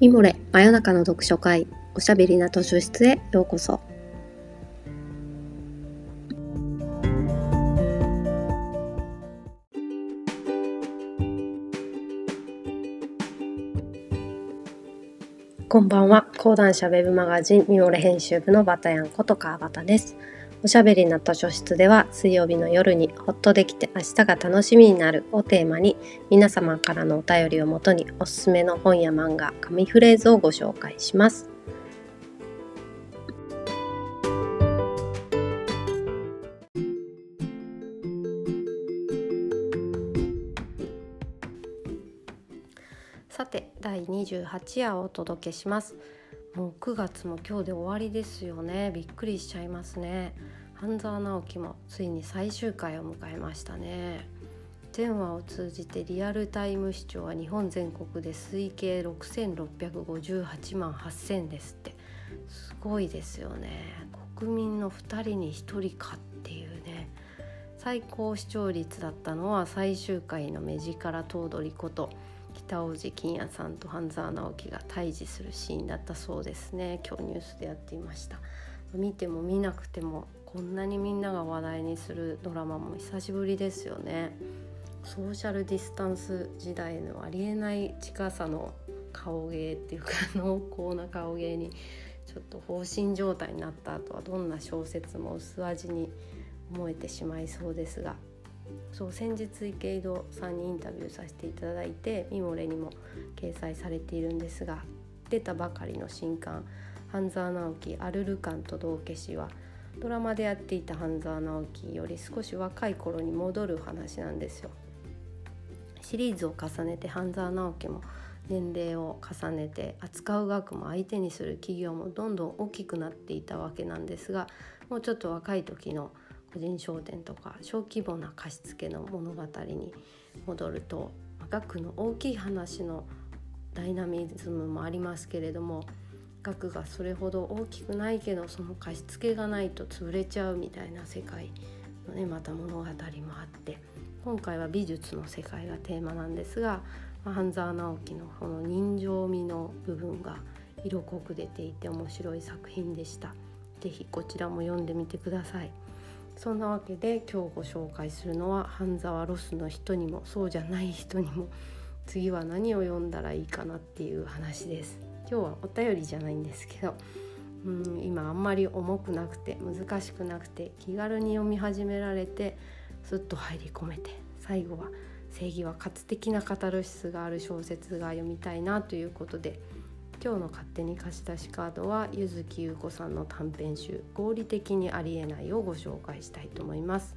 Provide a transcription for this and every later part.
ミモレ真夜中の読書会おしゃべりな図書室へようこそ。こんばんは。講談社ウェブマガジンミモレ編集部のバタヤンこと川端です。おしゃべりな図書室では水曜日の夜にほっとできて明日が楽しみになるをテーマに皆様からのお便りをもとにおすすめの本や漫画、紙フレーズをご紹介します。さて第28夜をお届けします。もう9月も今日で終わりですよね。びっくりしちゃいますね。半沢直樹もついに最終回を迎えましたね。全話を通じてリアルタイム視聴は日本全国で推計6658万8000ですって。すごいですよね。国民の2人に1人かっていうね。最高視聴率だったのは最終回の目力頭取こと北大路欣也さんと半沢直樹が対峙するシーンだったそうですね。今日ニュースでやっていました。見ても見なくてもこんなにみんなが話題にするドラマも久しぶりですよね。ソーシャルディスタンス時代のありえない近さの顔芸っていうか濃厚な顔芸にちょっと放心状態になった後はどんな小説も薄味に思えてしまいそうですがそう先日池井戸さんにインタビューさせていただいてミモレにも掲載されているんですが出たばかりの新刊「半沢直樹アルルカンと道化師」はドラマでやっていた半沢直樹より少し若い頃に戻る話なんですよ。シリーズを重ねて半沢直樹も年齢を重ねて扱う額も相手にする企業もどんどん大きくなっていたわけなんですがもうちょっと若い時の「個人商店とか小規模な貸付の物語に戻ると額の大きい話のダイナミズムもありますけれども額がそれほど大きくないけどその貸付がないと潰れちゃうみたいな世界のねまた物語もあって今回は美術の世界がテーマなんですが半沢直樹のこの人情味の部分が色濃く出ていて面白い作品でした。是非こちらも読んでみてください。そんなわけで今日ご紹介するのは半沢ロスの人にもそうじゃない人にも次は何を読んだらいいかなっていう話です。今日はお便りじゃないんですけどうん今あんまり重くなくて難しくなくて気軽に読み始められてスッと入り込めて最後は正義は活的なカタルシスがある小説が読みたいなということで今日の勝手に貸し出しカードは柚木優子さんの短編集「合理的にありえない」をご紹介したいと思います。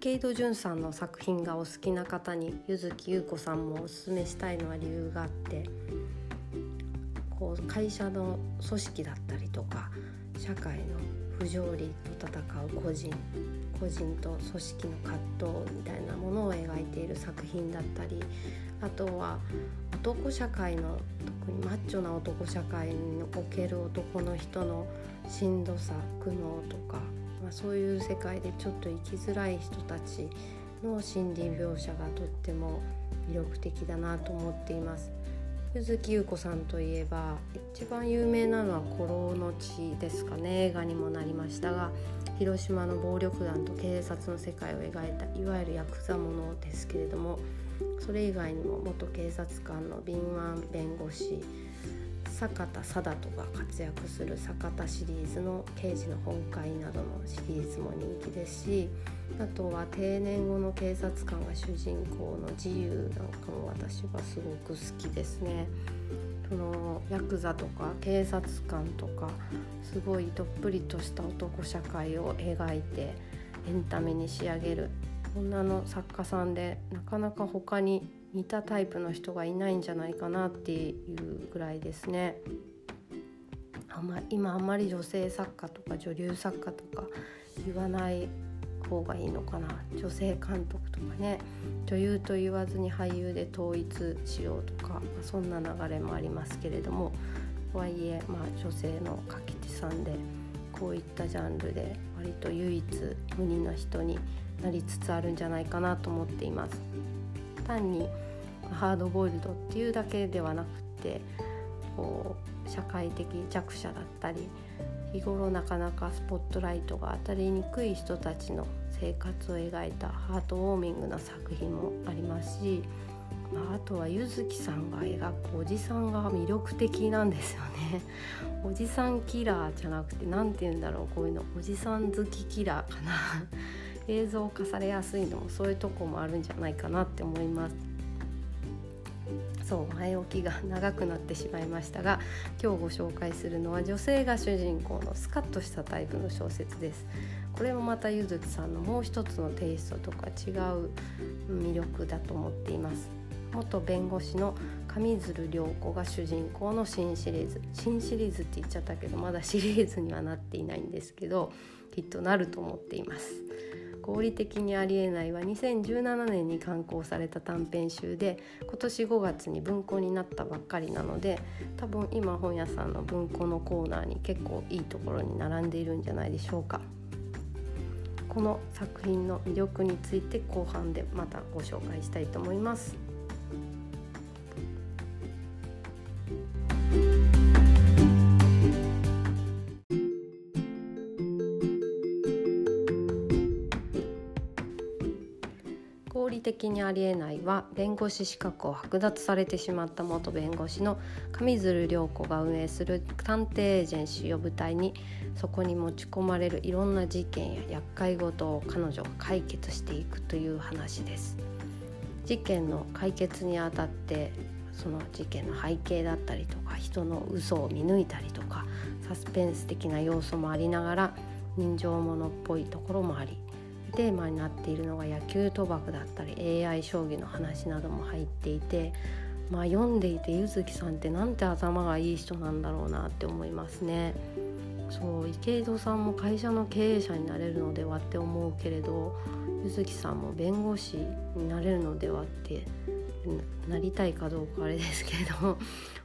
池井戸潤さんの作品がお好きな方に柚木優子さんもおすすめしたいのは理由があってこう会社の組織だったりとか社会の不条理と戦う個人個人と組織の葛藤みたいなものを描いている作品だったりあとは男社会の特にマッチョな男社会における男の人のしんどさ苦悩とか、まあ、そういう世界でちょっと生きづらい人たちの心理描写がとっても魅力的だなと思っています。柚木優子さんといえば一番有名なのは「古老の地」ですかね。映画にもなりましたが広島の暴力団と警察の世界を描いたいわゆるヤクザものですけれどもそれ以外にも元警察官の敏腕弁護士坂田貞人が活躍する坂田シリーズの「刑事の本会」などのシリーズも人気ですしあとは定年後の警察官が主人公の自由なんかも私はすごく好きですね。そのヤクザとか警察官とかすごいどっぷりとした男社会を描いてエンタメに仕上げる女の作家さんでなかなか他に似たタイプの人がいないんじゃないかなっていうぐらいですね。あんま今あんまり女性作家とか女流作家とか言わない方がいいのかな。女性監督とかね。女優と言わずに俳優で統一しようとか、まあ、そんな流れもありますけれども。とはいえ、まあ、女性の書き手さんでこういったジャンルで割と唯一無二な人になりつつあるんじゃないかなと思っています。単にハードボイルドっていうだけではなくてこう社会的弱者だったり日頃なかなかスポットライトが当たりにくい人たちの生活を描いたハートウォーミングな作品もありますし、まあ、あとは柚月さんが描くおじさんが魅力的なんですよね。おじさんキラーじゃなくて何て言うんだろうこういうのおじさん好きキラーかな映像化されやすいのもそういうとこもあるんじゃないかなって思います。そう前置きが長くなってしまいましたが今日ご紹介するのは女性が主人公のスカッとしたタイプの小説です。これもまたゆずきさんのもう一つのテイストとか違う魅力だと思っています。元弁護士の上鶴涼子が主人公の新シリーズ。新シリーズって言っちゃったけどまだシリーズにはなっていないんですけどきっとなると思っています。合理的にありえないは2017年に刊行された短編集で今年5月に文庫になったばっかりなので多分今本屋さんの文庫のコーナーに結構いいところに並んでいるんじゃないでしょうか。この作品の魅力について後半でまたご紹介したいと思います。理的にありえないは弁護士資格を剥奪されてしまった元弁護士の上鶴涼子が運営する探偵エージェンシーを舞台にそこに持ち込まれるいろんな事件や厄介事を彼女が解決していくという話です。事件の解決にあたってその事件の背景だったりとか人の嘘を見抜いたりとかサスペンス的な要素もありながら人情ものっぽいところもあり。テーマになっているのが野球賭博だったり AI 将棋の話なども入っていてまあ読んでいて柚月さんってなんて頭がいい人なんだろうなって思いますね。そう池井戸さんも会社の経営者になれるのではって思うけれど柚月さんも弁護士になれるのではってなりたいかどうかあれですけれども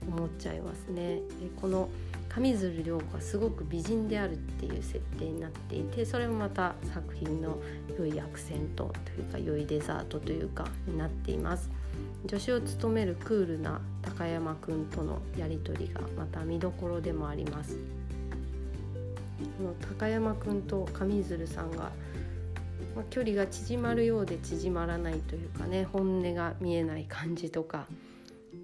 思っちゃいますね。でこの上水涼子はすごく美人であるっていう設定になっていてそれもまた作品の良いアクセントというか良いデザートというかになっています。助手を務めるクールな高山くんとのやり取りがまた見どころでもあります。この高山くんと上鶴さんが、まあ、距離が縮まるようで縮まらないというかね本音が見えない感じとか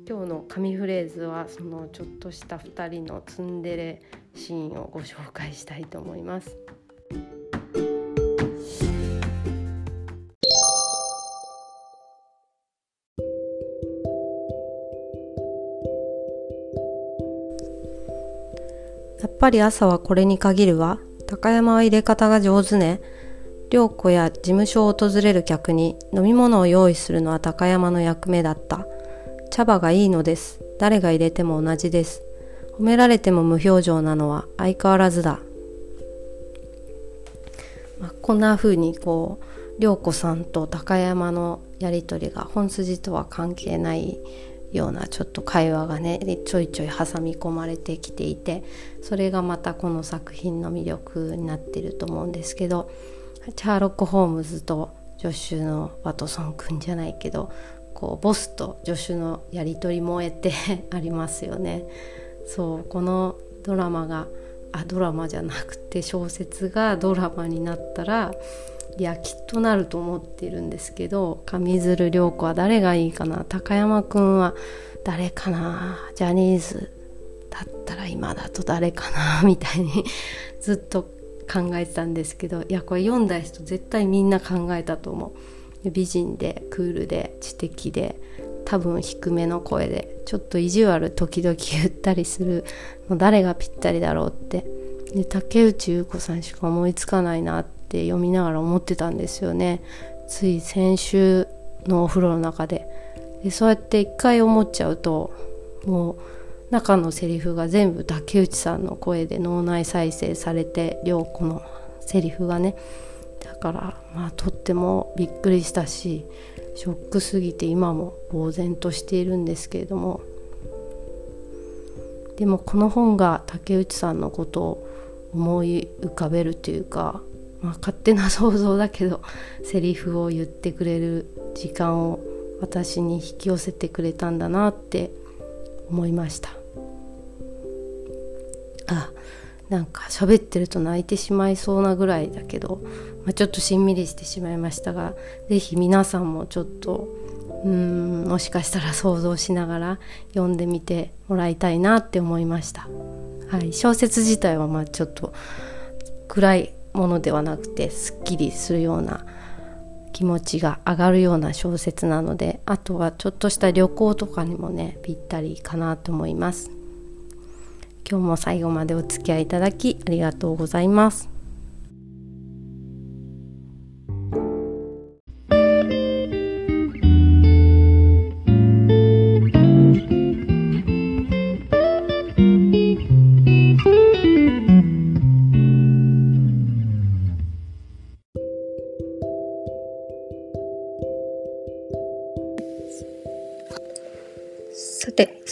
今日の神フレーズはそのちょっとした2人のツンデレシーンをご紹介したいと思います。やっぱり朝はこれに限るわ。高山は入れ方が上手ね。良子や事務所を訪れる客に飲み物を用意するのは高山の役目だった。茶葉がいいのです。誰が入れても同じです。褒められても無表情なのは相変わらずだ。まあ、こんな風にこう涼子さんと高山のやり取りが本筋とは関係ないようなちょっと会話がねちょいちょい挟み込まれてきていてそれがまたこの作品の魅力になってると思うんですけどチャーロック・ホームズと助手のワトソン君じゃないけどこうボスと助手のやり取りもえて ありますよね。そうこのドラマがあドラマじゃなくて小説がドラマになったらいやきっとなると思ってるんですけど上鶴涼子は誰がいいかな？高山くんは誰かな？ジャニーズだったら今だと誰かな？みたいに ずっと考えてたんですけどいやこれ読んだ人絶対みんな考えたと思う。美人でクールで知的で多分低めの声でちょっと意地悪時々言ったりするの誰がぴったりだろうって。で竹内優子さんしか思いつかないなって読みながら思ってたんですよね。つい先週のお風呂の中で。でそうやって一回思っちゃうともう中のセリフが全部竹内さんの声で脳内再生されて涼子のセリフがね。だからまあとってもびっくりしたしショックすぎて今も呆然としているんですけれども。でもこの本が竹内さんのことを思い浮かべるというか、まあ、勝手な想像だけど セリフを言ってくれる時間を私に引き寄せてくれたんだなって思いました。なんか喋ってると泣いてしまいそうなぐらいだけど、まあ、ちょっとしんみりしてしまいましたが是非皆さんもちょっとうんもしかしたら想像しながら読んでみてもらいたいなって思いました。はい、小説自体はまあちょっと暗いものではなくてすっきりするような気持ちが上がるような小説なのであとはちょっとした旅行とかにもねぴったりかなと思います。今日も最後までお付き合いいただきありがとうございます。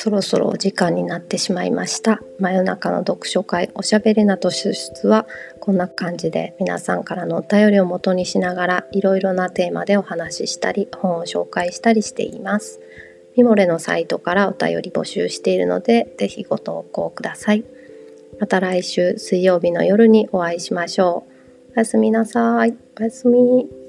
そろそろお時間になってしまいました。真夜中の読書会おしゃべりなと出出はこんな感じで皆さんからのお便りを元にしながらいろいろなテーマでお話ししたり本を紹介したりしています。ミモレのサイトからお便り募集しているのでぜひご投稿ください。また来週水曜日の夜にお会いしましょう。おやすみなさい。おやすみ。